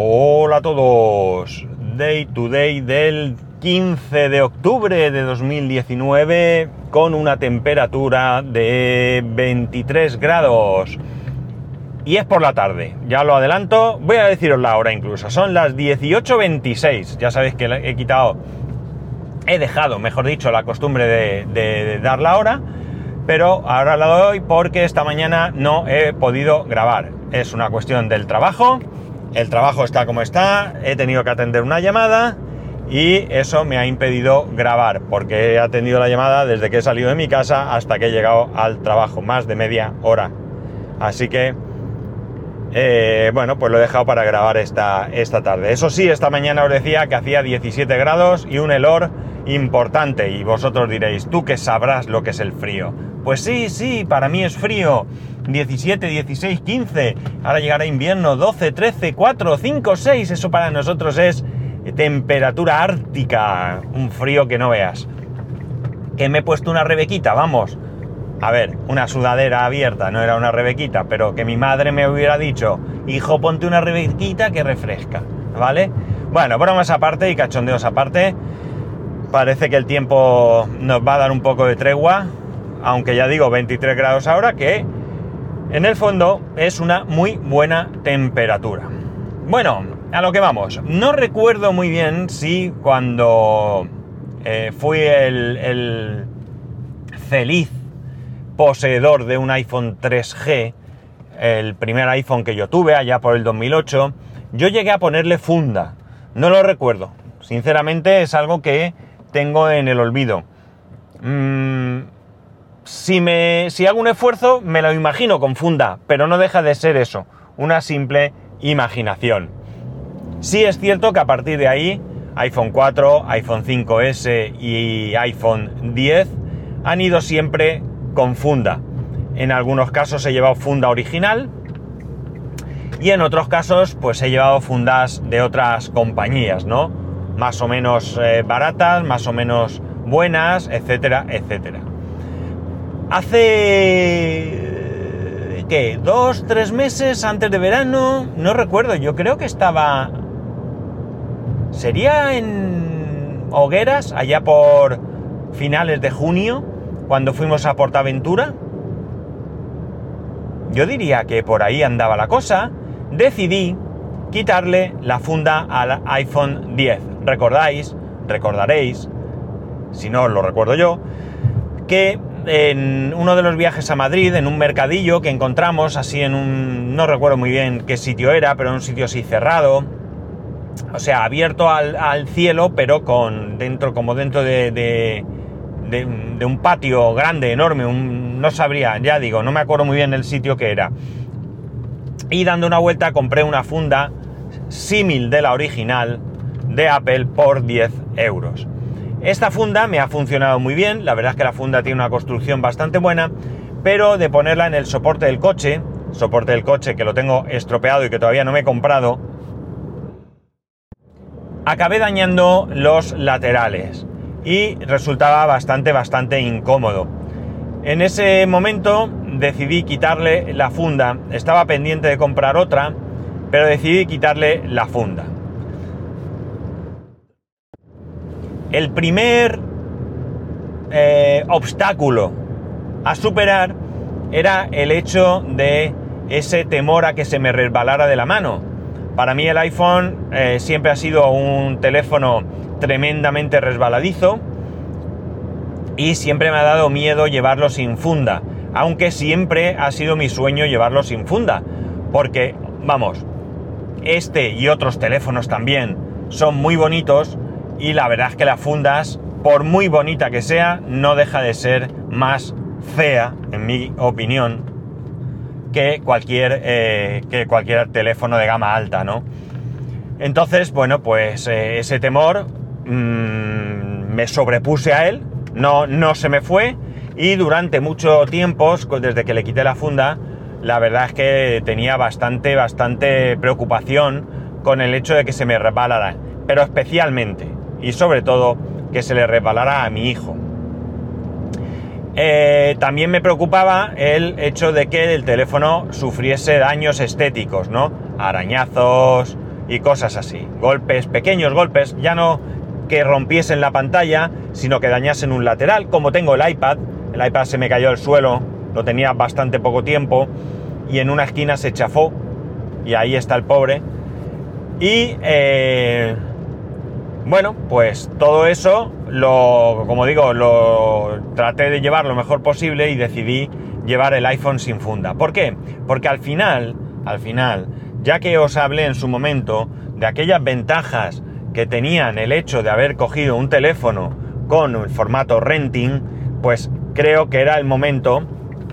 Hola a todos. Day to day del 15 de octubre de 2019 con una temperatura de 23 grados. Y es por la tarde, ya lo adelanto, voy a deciros la hora incluso, son las 18.26, ya sabéis que he quitado, he dejado, mejor dicho, la costumbre de, de dar la hora, pero ahora la doy porque esta mañana no he podido grabar. Es una cuestión del trabajo, el trabajo está como está, he tenido que atender una llamada y eso me ha impedido grabar porque he atendido la llamada desde que he salido de mi casa hasta que he llegado al trabajo, más de media hora. Así que, eh, bueno, pues lo he dejado para grabar esta, esta tarde. Eso sí, esta mañana os decía que hacía 17 grados y un helor importante y vosotros diréis, tú que sabrás lo que es el frío. Pues sí, sí, para mí es frío. 17, 16, 15. Ahora llegará invierno 12, 13, 4, 5, 6. Eso para nosotros es temperatura ártica. Un frío que no veas. Que me he puesto una rebequita, vamos. A ver, una sudadera abierta, no era una rebequita, pero que mi madre me hubiera dicho, hijo, ponte una rebequita que refresca, ¿vale? Bueno, bromas aparte y cachondeos aparte. Parece que el tiempo nos va a dar un poco de tregua, aunque ya digo 23 grados ahora, que en el fondo es una muy buena temperatura. Bueno, a lo que vamos. No recuerdo muy bien si cuando eh, fui el, el, feliz poseedor de un iPhone 3G, el primer iPhone que yo tuve allá por el 2008, yo llegué a ponerle funda. No lo recuerdo. Sinceramente es algo que tengo en el olvido. Mm, si, me, si hago un esfuerzo, me lo imagino con funda, pero no deja de ser eso, una simple imaginación. Sí es cierto que a partir de ahí, iPhone 4, iPhone 5S y iPhone 10 han ido siempre con funda. En algunos casos he llevado funda original y en otros casos pues he llevado fundas de otras compañías, ¿no? Más o menos eh, baratas, más o menos buenas, etcétera, etcétera. Hace... ¿Qué? ¿Dos, tres meses antes de verano? No recuerdo, yo creo que estaba... ¿Sería en Hogueras, allá por finales de junio, cuando fuimos a Portaventura? Yo diría que por ahí andaba la cosa. Decidí quitarle la funda al iPhone 10. ¿Recordáis? Recordaréis, si no lo recuerdo yo, que en uno de los viajes a Madrid, en un mercadillo que encontramos, así en un... no recuerdo muy bien qué sitio era, pero en un sitio así cerrado, o sea, abierto al, cielo, pero con dentro, como dentro de, de, de, un patio grande, enorme, un, no sabría, ya digo, no me acuerdo muy bien el sitio que era. Y dando una vuelta compré una funda símil de la original de Apple por 10 euros. Esta funda me ha funcionado muy bien, la verdad es que la funda tiene una construcción bastante buena, pero de ponerla en el soporte del coche, soporte del coche que lo tengo estropeado y que todavía no me he comprado, acabé dañando los laterales y resultaba bastante, bastante incómodo. En ese momento decidí quitarle la funda, estaba pendiente de comprar otra, pero decidí quitarle la funda. el primer eh, obstáculo a superar era el hecho de ese temor a que se me resbalara de la mano. Para mí el iPhone eh, siempre ha sido un teléfono tremendamente resbaladizo y siempre me ha dado miedo llevarlo sin funda, aunque siempre ha sido mi sueño llevarlo sin funda, porque, vamos, este y otros teléfonos también son muy bonitos, y la verdad es que las fundas, por muy bonita que sea, no deja de ser más fea, en mi opinión, que cualquier, eh, que cualquier teléfono de gama alta, ¿no? Entonces, bueno, pues eh, ese temor mmm, me sobrepuse a él, no, no se me fue y durante mucho tiempo, desde que le quité la funda, la verdad es que tenía bastante, bastante preocupación con el hecho de que se me resbalara, pero especialmente y sobre todo que se le resbalara a mi hijo. Eh, también me preocupaba el hecho de que el teléfono sufriese daños estéticos, ¿no? Arañazos, y cosas así. Golpes, pequeños golpes, ya no que rompiesen la pantalla, sino que dañasen un lateral, como tengo el iPad. El iPad se me cayó al suelo, lo tenía bastante poco tiempo y en una esquina se chafó y ahí está el pobre. Y eh, bueno, pues todo eso, lo, como digo, lo traté de llevar lo mejor posible y decidí llevar el iPhone sin funda. ¿Por qué? Porque al final, al final, ya que os hablé en su momento de aquellas ventajas que tenían el hecho de haber cogido un teléfono con el formato renting, pues creo que era el momento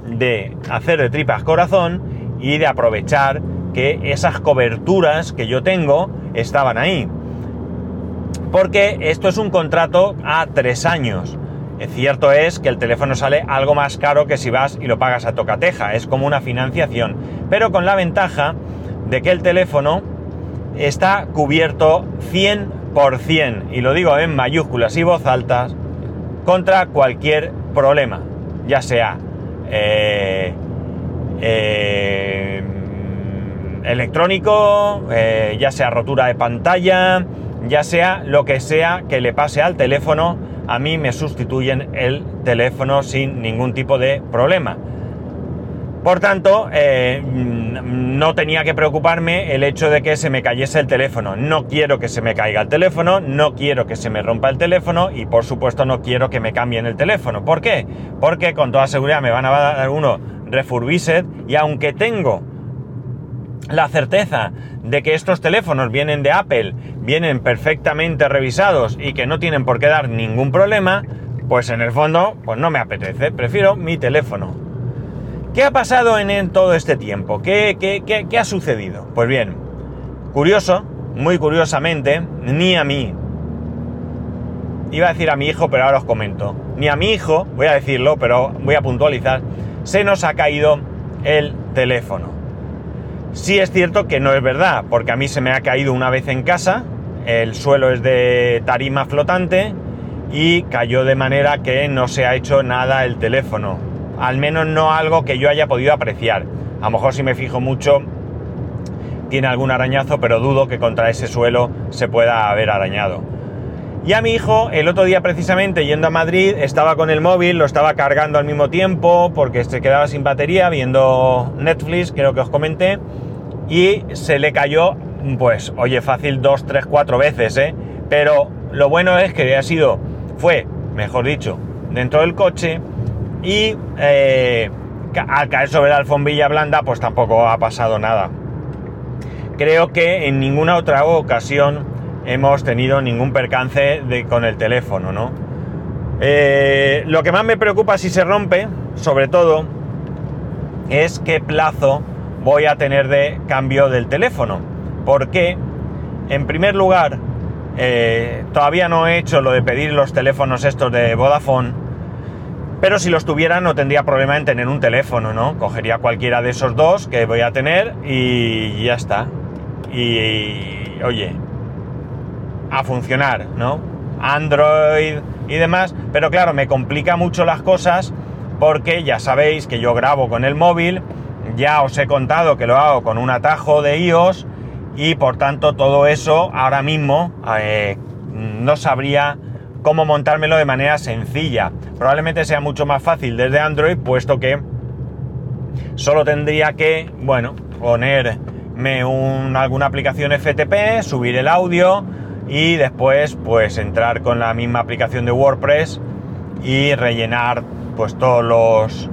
de hacer de tripas corazón y de aprovechar que esas coberturas que yo tengo estaban ahí. Porque esto es un contrato a tres años. Cierto es que el teléfono sale algo más caro que si vas y lo pagas a tocateja, es como una financiación, pero con la ventaja de que el teléfono está cubierto 100%, y lo digo en mayúsculas y voz altas, contra cualquier problema, ya sea eh, eh, electrónico, eh, ya sea rotura de pantalla, ya sea lo que sea que le pase al teléfono, a mí me sustituyen el teléfono sin ningún tipo de problema. Por tanto, eh, no tenía que preocuparme el hecho de que se me cayese el teléfono. No quiero que se me caiga el teléfono, no quiero que se me rompa el teléfono y por supuesto no quiero que me cambien el teléfono. ¿Por qué? Porque con toda seguridad me van a dar uno refurbished y aunque tengo la certeza de que estos teléfonos vienen de Apple, vienen perfectamente revisados y que no tienen por qué dar ningún problema, pues en el fondo, pues no me apetece, prefiero mi teléfono. ¿Qué ha pasado en, todo este tiempo? ¿Qué, qué, ha sucedido? Pues bien, curioso, muy curiosamente, ni a mí, iba a decir a mi hijo, pero ahora os comento, ni a mi hijo, voy a decirlo, pero voy a puntualizar, se nos ha caído el teléfono. Sí es cierto que no es verdad, porque a mí se me ha caído una vez en casa, el suelo es de tarima flotante y cayó de manera que no se ha hecho nada el teléfono. Al menos no algo que yo haya podido apreciar. A lo mejor si me fijo mucho tiene algún arañazo, pero dudo que contra ese suelo se pueda haber arañado. Y a mi hijo, el otro día precisamente yendo a Madrid, estaba con el móvil, lo estaba cargando al mismo tiempo porque se quedaba sin batería viendo Netflix, creo que os comenté, y se le cayó, pues, oye, fácil dos, tres, cuatro veces, ¿eh? Pero lo bueno es que ha sido, fue, mejor dicho, dentro del coche y eh, al caer sobre la alfombilla blanda, pues tampoco ha pasado nada. Creo que en ninguna otra ocasión hemos tenido ningún percance con el teléfono, ¿no? Eh, lo que más me preocupa si se rompe, sobre todo, es qué plazo voy a tener de cambio del teléfono. Porque, en primer lugar, eh, todavía no he hecho lo de pedir los teléfonos estos de Vodafone, pero si los tuviera no tendría problema en tener un teléfono, ¿no? Cogería cualquiera de esos dos que voy a tener y ya está. Y, oye, a funcionar, ¿no? Android y demás, pero claro, me complica mucho las cosas porque ya sabéis que yo grabo con el móvil ya os he contado que lo hago con un atajo de iOS y por tanto todo eso ahora mismo eh, no sabría cómo montármelo de manera sencilla. Probablemente sea mucho más fácil desde Android puesto que solo tendría que, bueno, ponerme alguna aplicación FTP, subir el audio y después pues entrar con la misma aplicación de WordPress y rellenar pues todos los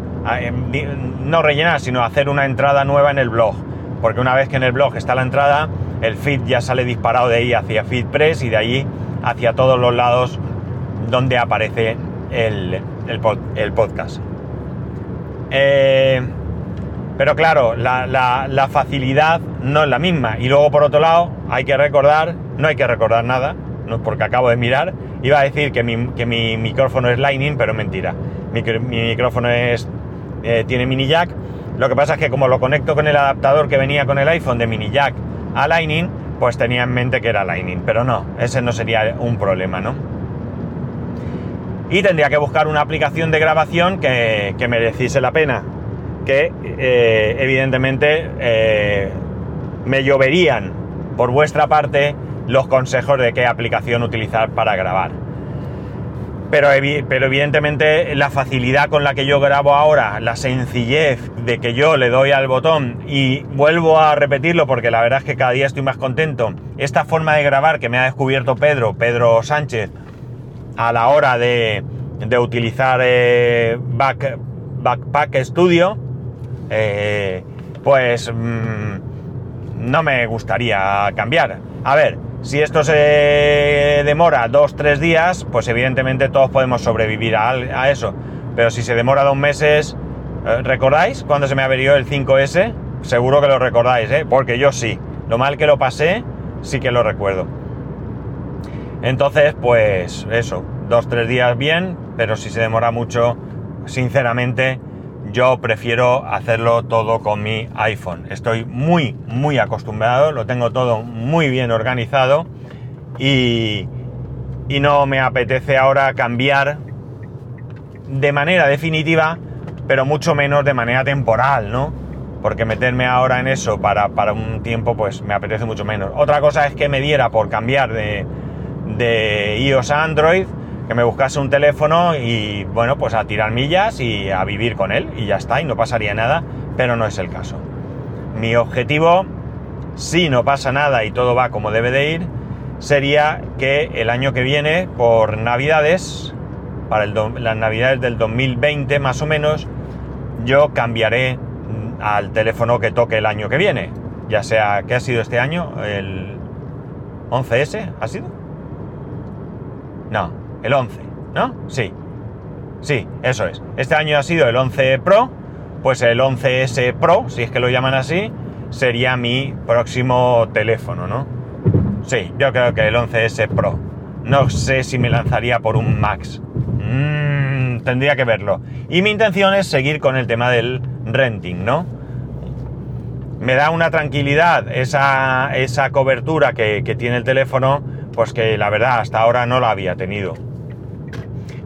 no rellenar, sino hacer una entrada nueva en el blog. Porque una vez que en el blog está la entrada, el feed ya sale disparado de ahí hacia FeedPress y de ahí hacia todos los lados donde aparece el, el, podcast. Eh, pero claro, la, facilidad no es la misma. Y luego, por otro lado, hay que recordar, no hay que recordar nada, no, porque acabo de mirar, iba a decir que mi, que mi micrófono es Lightning, pero mentira. Mi, mi micrófono es eh, tiene mini jack. Lo que pasa es que como lo conecto con el adaptador que venía con el iPhone de mini jack a Lightning, pues tenía en mente que era Lightning, pero no, ese no sería un problema, ¿no? Y tendría que buscar una aplicación de grabación que, que mereciese la pena, que eh, evidentemente eh, me lloverían por vuestra parte los consejos de qué aplicación utilizar para grabar. Pero, pero, evidentemente la facilidad con la que yo grabo ahora, la sencillez de que yo le doy al botón y vuelvo a repetirlo porque la verdad es que cada día estoy más contento, esta forma de grabar que me ha descubierto Pedro, Pedro Sánchez, a la hora de, utilizar eh, Backpack Studio, eh, pues mm, no me gustaría cambiar. A ver, si esto se demora dos, tres días, pues evidentemente todos podemos sobrevivir a, eso. Pero si se demora dos meses, eh, ¿recordáis cuando se me averió el 5S? Seguro que lo recordáis, ¿eh? Porque yo sí. Lo mal que lo pasé, sí que lo recuerdo. Entonces, pues eso, dos, tres días bien, pero si se demora mucho, sinceramente, yo prefiero hacerlo todo con mi iPhone. Estoy muy, muy acostumbrado, lo tengo todo muy bien organizado y, no me apetece ahora cambiar de manera definitiva, pero mucho menos de manera temporal, ¿no? Porque meterme ahora en eso para, para un tiempo, pues me apetece mucho menos. Otra cosa es que me diera por cambiar de, de iOS a Android, que me buscase un teléfono y bueno, pues a tirar millas y a vivir con él y ya está, y no pasaría nada, pero no es el caso. Mi objetivo, si no pasa nada y todo va como debe de ir, sería que el año que viene, por navidades, para las navidades del 2020 más o menos, yo cambiaré al teléfono que toque el año que viene. Ya sea, ¿qué ha sido este año? ¿El 11S? ¿Ha sido? No, el 11, ¿no? Sí. Sí, eso es. Este año ha sido el 11 Pro, pues el 11S Pro, si es que lo llaman así, sería mi próximo teléfono, ¿no? Sí, yo creo que el 11S Pro. No sé si me lanzaría por un Max. Mm, tendría que verlo. Y mi intención es seguir con el tema del renting, ¿no? Me da una tranquilidad esa, esa cobertura que, que tiene el teléfono, pues que la verdad hasta ahora no la había tenido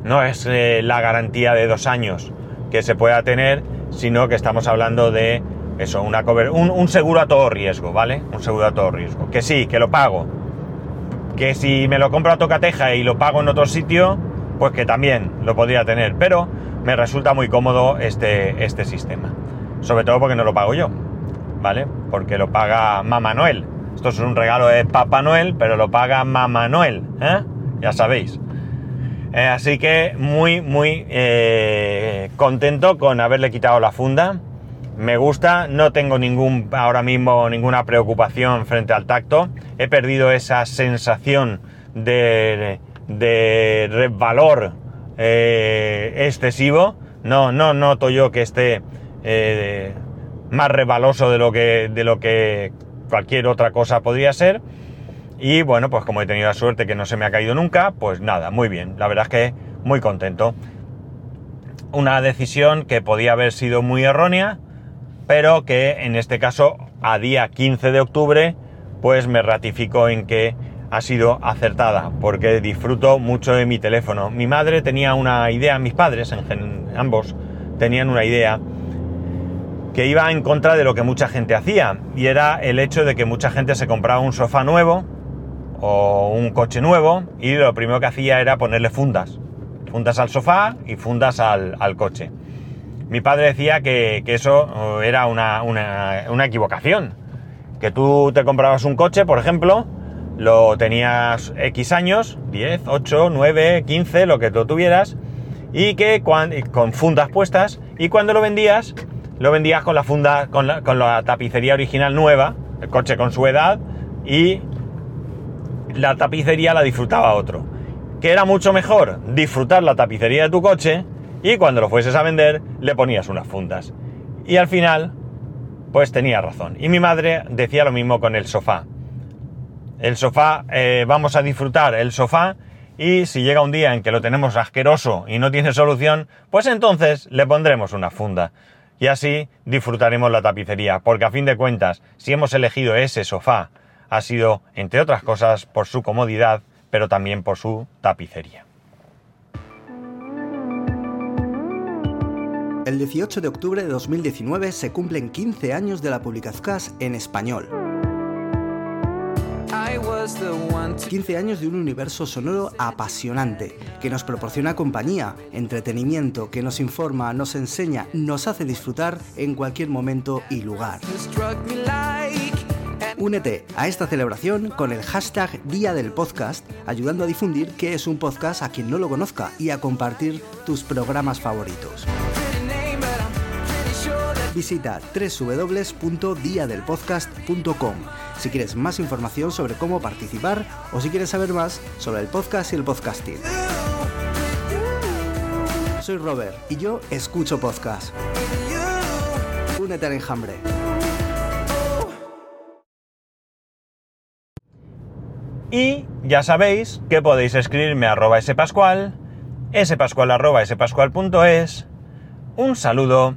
no es eh, la garantía de dos años que se pueda tener, sino que estamos hablando de eso, una un, un, seguro a todo riesgo, ¿vale? Un seguro a todo riesgo. Que sí, que lo pago. Que si me lo compro a tocateja y lo pago en otro sitio, pues que también lo podría tener. Pero me resulta muy cómodo este, este sistema. Sobre todo porque no lo pago yo, ¿vale? Porque lo paga Mamá Noel. Esto es un regalo de Papá Noel, pero lo paga Mamá Noel, ¿eh? Ya sabéis. Eh, así que muy, muy eh, contento con haberle quitado la funda. Me gusta, no tengo ningún, ahora mismo ninguna preocupación frente al tacto. He perdido esa sensación de, de valor eh, excesivo. No, no noto yo que esté más rebaloso de lo que, de lo que cualquier otra cosa podría ser. Y bueno, pues como he tenido la suerte que no se me ha caído nunca, pues nada, muy bien. La verdad es que muy contento. Una decisión que podía haber sido muy errónea, pero que en este caso, a día 15 de octubre, pues me ratifico en que ha sido acertada, porque disfruto mucho de mi teléfono. Mi madre tenía una idea, mis padres, en, ambos, tenían una idea que iba en contra de lo que mucha gente hacía, y era el hecho de que mucha gente se compraba un sofá nuevo, o un coche nuevo y lo primero que hacía era ponerle fundas. Fundas al sofá y fundas al, coche. Mi padre decía que, eso eh, era una, una, equivocación. Que tú te comprabas un coche, por ejemplo, lo tenías X años, 10, 8, 9, 15, lo que tú tuvieras, y que con fundas puestas, y cuando lo vendías, lo vendías con la funda, con la, con la tapicería original nueva, el coche con su edad, y la tapicería la disfrutaba otro. Que era mucho mejor disfrutar la tapicería de tu coche y cuando lo fueses a vender le ponías unas fundas. Y al final, pues tenía razón. Y mi madre decía lo mismo con el sofá. El sofá, eh, vamos a disfrutar el sofá y si llega un día en que lo tenemos asqueroso y no tiene solución, pues entonces le pondremos una funda. Y así disfrutaremos la tapicería, porque a fin de cuentas, si hemos elegido ese sofá ha sido, entre otras cosas, por su comodidad, pero también por su tapicería. El 18 de octubre de 2019 se cumplen 15 años de la Publicazcas en español. 15 años de un universo sonoro apasionante, que nos proporciona compañía, entretenimiento, que nos informa, nos enseña, nos hace disfrutar en cualquier momento y lugar. Únete a esta celebración con el hashtag Día del Podcast, ayudando a difundir qué es un podcast a quien no lo conozca y a compartir tus programas favoritos. Visita www.diadelpodcast.com si quieres más información sobre cómo participar o si quieres saber más sobre el podcast y el podcasting. Soy Robert y yo escucho podcast. Únete al enjambre. Y ya sabéis que podéis escribirme a arroba spascual, spascual arroba spascual.es. Un saludo